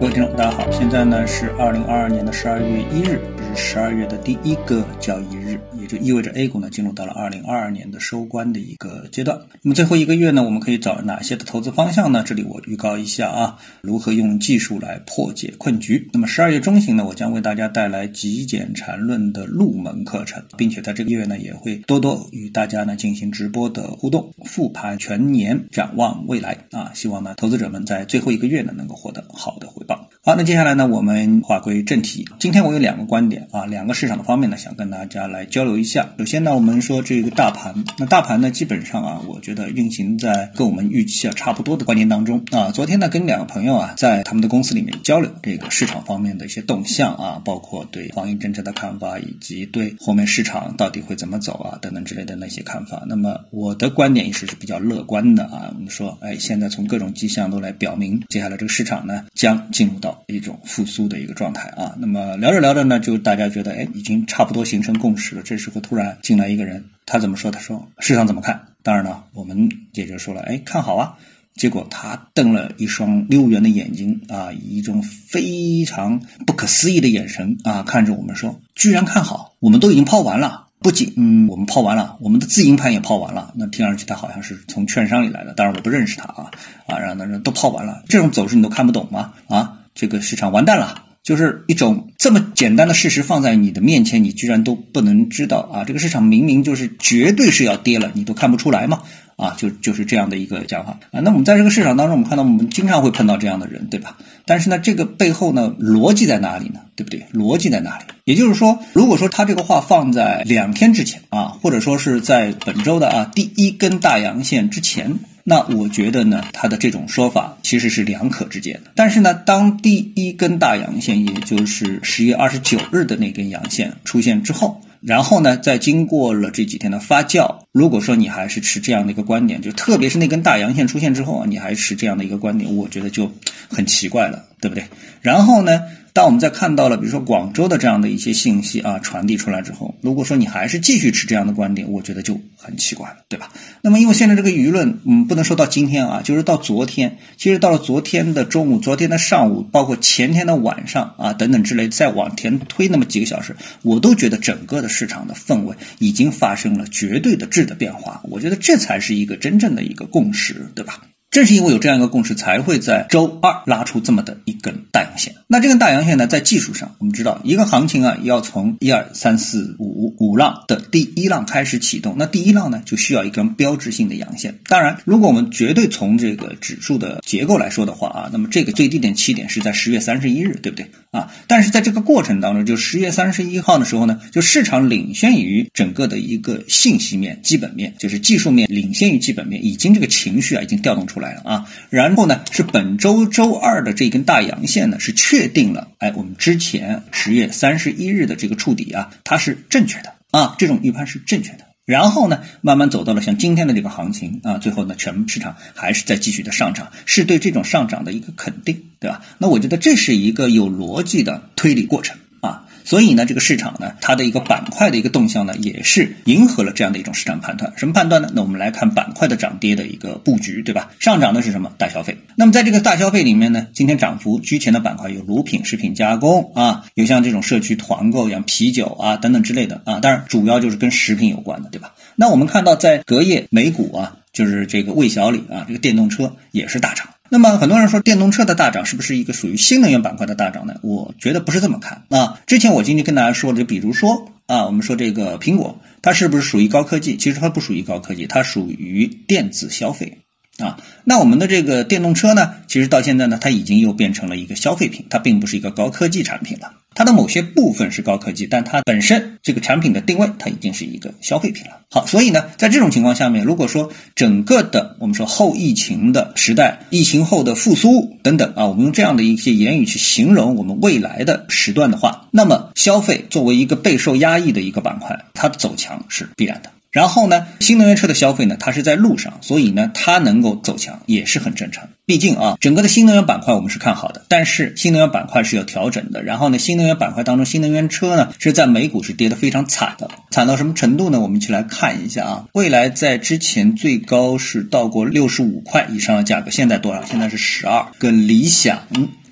各位听众，大家好，现在呢是二零二二年的十二月一日，十二月的第一个交易日，也就意味着 A 股呢进入到了二零二二年的收官的一个阶段。那么最后一个月呢，我们可以找哪些的投资方向呢？这里我预告一下啊，如何用技术来破解困局。那么十二月中旬呢，我将为大家带来极简缠论的入门课程，并且在这个月呢，也会多多与大家呢进行直播的互动，复盘全年，展望未来啊，希望呢投资者们在最后一个月呢能够获得好的回报。好，那接下来呢，我们话归正题。今天我有两个观点啊，两个市场的方面呢，想跟大家来交流一下。首先呢，我们说这个大盘，那大盘呢，基本上啊，我觉得运行在跟我们预期啊差不多的观念当中啊。昨天呢，跟两个朋友啊，在他们的公司里面交流这个市场方面的一些动向啊，包括对防疫政策的看法，以及对后面市场到底会怎么走啊等等之类的那些看法。那么我的观点也是是比较乐观的啊。我们说，哎，现在从各种迹象都来表明，接下来这个市场呢，将进入到一种复苏的一个状态啊，那么聊着聊着呢，就大家觉得哎，已经差不多形成共识了。这时候突然进来一个人，他怎么说？他说市场怎么看？当然了，我们也就说了，哎，看好啊。结果他瞪了一双溜圆的眼睛啊，以一种非常不可思议的眼神啊，看着我们说，居然看好？我们都已经抛完了。不仅嗯，我们抛完了，我们的自营盘也抛完了。那听上去他好像是从券商里来的，当然我不认识他啊啊，然后呢都抛完了，这种走势你都看不懂吗？啊？这个市场完蛋了，就是一种这么简单的事实放在你的面前，你居然都不能知道啊！这个市场明明就是绝对是要跌了，你都看不出来吗？啊，就就是这样的一个讲法啊。那我们在这个市场当中，我们看到我们经常会碰到这样的人，对吧？但是呢，这个背后呢，逻辑在哪里呢？对不对？逻辑在哪里？也就是说，如果说他这个话放在两天之前啊，或者说是在本周的啊第一根大阳线之前。那我觉得呢，他的这种说法其实是两可之间的。但是呢，当第一根大阳线，也就是十月二十九日的那根阳线出现之后，然后呢，再经过了这几天的发酵，如果说你还是持这样的一个观点，就特别是那根大阳线出现之后啊，你还持这样的一个观点，我觉得就很奇怪了，对不对？然后呢？当我们在看到了，比如说广州的这样的一些信息啊传递出来之后，如果说你还是继续持这样的观点，我觉得就很奇怪了，对吧？那么因为现在这个舆论，嗯，不能说到今天啊，就是到昨天，其实到了昨天的中午、昨天的上午，包括前天的晚上啊等等之类，再往前推那么几个小时，我都觉得整个的市场的氛围已经发生了绝对的质的变化。我觉得这才是一个真正的一个共识，对吧？正是因为有这样一个共识，才会在周二拉出这么的一根大阳线。那这根大阳线呢，在技术上，我们知道一个行情啊，要从一二三四五五浪的第一浪开始启动。那第一浪呢，就需要一根标志性的阳线。当然，如果我们绝对从这个指数的结构来说的话啊，那么这个最低点起点是在十月三十一日，对不对啊？但是在这个过程当中，就十月三十一号的时候呢，就市场领先于整个的一个信息面、基本面，就是技术面领先于基本面，已经这个情绪啊已经调动出来。来了啊，然后呢是本周周二的这根大阳线呢是确定了，哎，我们之前十月三十一日的这个触底啊，它是正确的啊，这种预判是正确的。然后呢，慢慢走到了像今天的这个行情啊，最后呢，全市场还是在继续的上涨，是对这种上涨的一个肯定，对吧？那我觉得这是一个有逻辑的推理过程啊。所以呢，这个市场呢，它的一个板块的一个动向呢，也是迎合了这样的一种市场判断。什么判断呢？那我们来看板块的涨跌的一个布局，对吧？上涨的是什么？大消费。那么在这个大消费里面呢，今天涨幅居前的板块有乳品、食品加工啊，有像这种社区团购像啤酒啊等等之类的啊，当然主要就是跟食品有关的，对吧？那我们看到在隔夜美股啊，就是这个魏小李啊，这个电动车也是大涨。那么很多人说电动车的大涨是不是一个属于新能源板块的大涨呢？我觉得不是这么看啊。之前我今天跟大家说的，就比如说啊，我们说这个苹果，它是不是属于高科技？其实它不属于高科技，它属于电子消费。啊，那我们的这个电动车呢，其实到现在呢，它已经又变成了一个消费品，它并不是一个高科技产品了。它的某些部分是高科技，但它本身这个产品的定位，它已经是一个消费品了。好，所以呢，在这种情况下面，如果说整个的我们说后疫情的时代，疫情后的复苏等等啊，我们用这样的一些言语去形容我们未来的时段的话，那么消费作为一个备受压抑的一个板块，它的走强是必然的。然后呢，新能源车的消费呢，它是在路上，所以呢，它能够走强也是很正常。毕竟啊，整个的新能源板块我们是看好的，但是新能源板块是有调整的。然后呢，新能源板块当中，新能源车呢是在美股是跌得非常惨的，惨到什么程度呢？我们一起来看一下啊。未来在之前最高是到过六十五块以上的价格，现在多少？现在是十二。跟理想。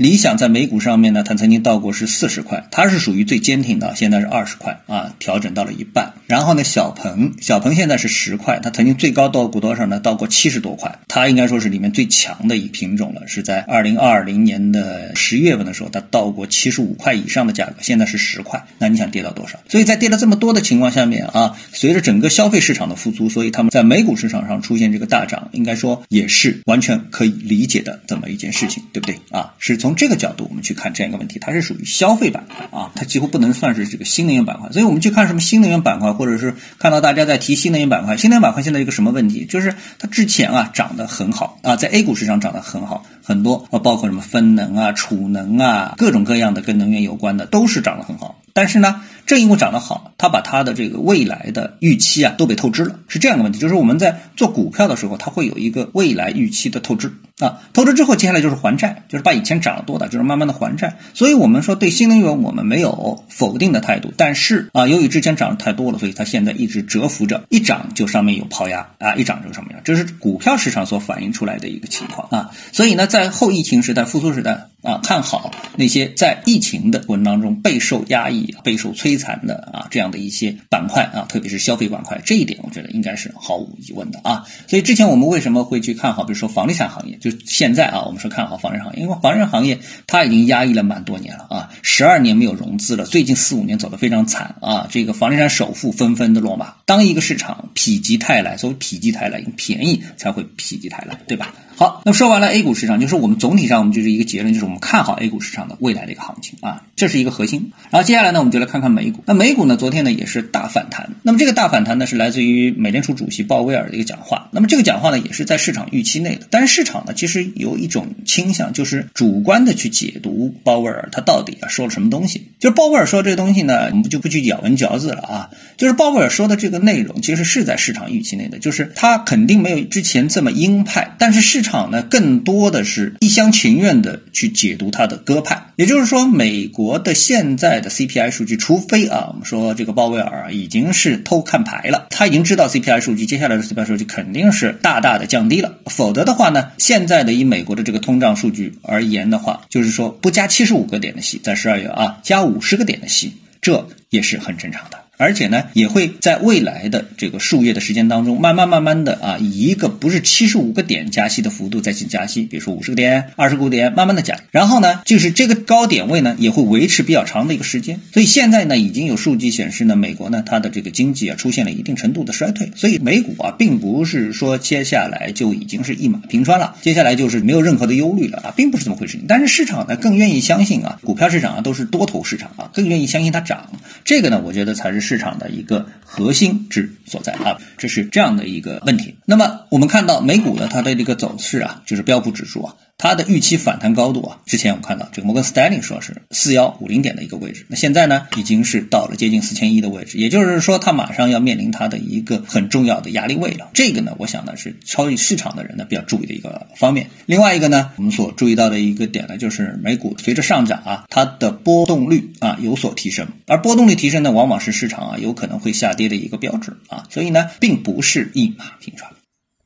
理想在美股上面呢，它曾经到过是四十块，它是属于最坚挺的，现在是二十块啊，调整到了一半。然后呢，小鹏，小鹏现在是十块，它曾经最高到过多少呢？到过七十多块，它应该说是里面最强的一品种了，是在二零二零年的十月份的时候，它到过七十五块以上的价格，现在是十块，那你想跌到多少？所以在跌了这么多的情况下面啊，随着整个消费市场的复苏，所以他们在美股市场上出现这个大涨，应该说也是完全可以理解的这么一件事情，对不对啊？是从从这个角度我们去看这样一个问题，它是属于消费板块啊，它几乎不能算是这个新能源板块。所以我们去看什么新能源板块，或者是看到大家在提新能源板块，新能源板块现在一个什么问题？就是它之前啊涨得很好啊，在 A 股市场涨得很好，很多啊包括什么分能啊、储能啊，各种各样的跟能源有关的都是涨得很好。但是呢，正因为涨得好，它把它的这个未来的预期啊都被透支了，是这样的问题。就是我们在做股票的时候，它会有一个未来预期的透支啊，透支之后，接下来就是还债，就是把以前涨得多的，就是慢慢的还债。所以我们说对新能源我们没有否定的态度，但是啊，由于之前涨得太多了，所以它现在一直蛰伏着，一涨就上面有抛压啊，一涨就上面有，这是股票市场所反映出来的一个情况啊。所以呢，在后疫情时代、复苏时代。啊，看好那些在疫情的过程当中备受压抑、备受摧残的啊这样的一些板块啊，特别是消费板块，这一点我觉得应该是毫无疑问的啊。所以之前我们为什么会去看好，比如说房地产行业，就现在啊，我们说看好房地产行业，因为房地产行业它已经压抑了蛮多年了啊，十二年没有融资了，最近四五年走得非常惨啊，这个房地产首富纷纷的落马。当一个市场否极泰来，所谓否极泰来，便宜才会否极泰来，对吧？好，那么说完了 A 股市场，就是我们总体上我们就是一个结论，就是我们看好 A 股市场的未来的一个行情啊，这是一个核心。然后接下来呢，我们就来看看美美股。那美股呢，昨天呢也是大反弹。那么这个大反弹呢，是来自于美联储主席鲍威尔的一个讲话。那么这个讲话呢，也是在市场预期内的。但是市场呢，其实有一种倾向，就是主观的去解读鲍威尔他到底啊说了什么东西。就是鲍威尔说这个东西呢，我们就不去咬文嚼字了啊。就是鲍威尔说的这个内容，其实是在市场预期内的，就是他肯定没有之前这么鹰派，但是市场。呢，更多的是一厢情愿的去解读他的鸽派，也就是说，美国的现在的 CPI 数据，除非啊，我们说这个鲍威尔已经是偷看牌了，他已经知道 CPI 数据接下来的 CPI 数据肯定是大大的降低了，否则的话呢，现在的以美国的这个通胀数据而言的话，就是说不加七十五个点的息，在十二月啊，加五十个点的息，这也是很正常的。而且呢，也会在未来的这个数月的时间当中，慢慢慢慢的啊，以一个不是七十五个点加息的幅度再去加息，比如说五十个点、二十个点，慢慢的加。然后呢，就是这个高点位呢，也会维持比较长的一个时间。所以现在呢，已经有数据显示呢，美国呢，它的这个经济啊，出现了一定程度的衰退。所以美股啊，并不是说接下来就已经是一马平川了，接下来就是没有任何的忧虑了啊，并不是这么回事。但是市场呢，更愿意相信啊，股票市场啊，都是多头市场啊，更愿意相信它涨。这个呢，我觉得才是。市场的一个核心之所在啊，这是这样的一个问题。那么我们看到美股呢，它的这个走势啊，就是标普指数啊。它的预期反弹高度啊，之前我们看到这个摩根斯丹利说是四幺五零点的一个位置，那现在呢已经是到了接近四千一的位置，也就是说它马上要面临它的一个很重要的压力位了。这个呢，我想呢是超级市场的人呢比较注意的一个方面。另外一个呢，我们所注意到的一个点呢，就是美股随着上涨啊，它的波动率啊有所提升，而波动率提升呢，往往是市场啊有可能会下跌的一个标志啊，所以呢，并不是一马平川。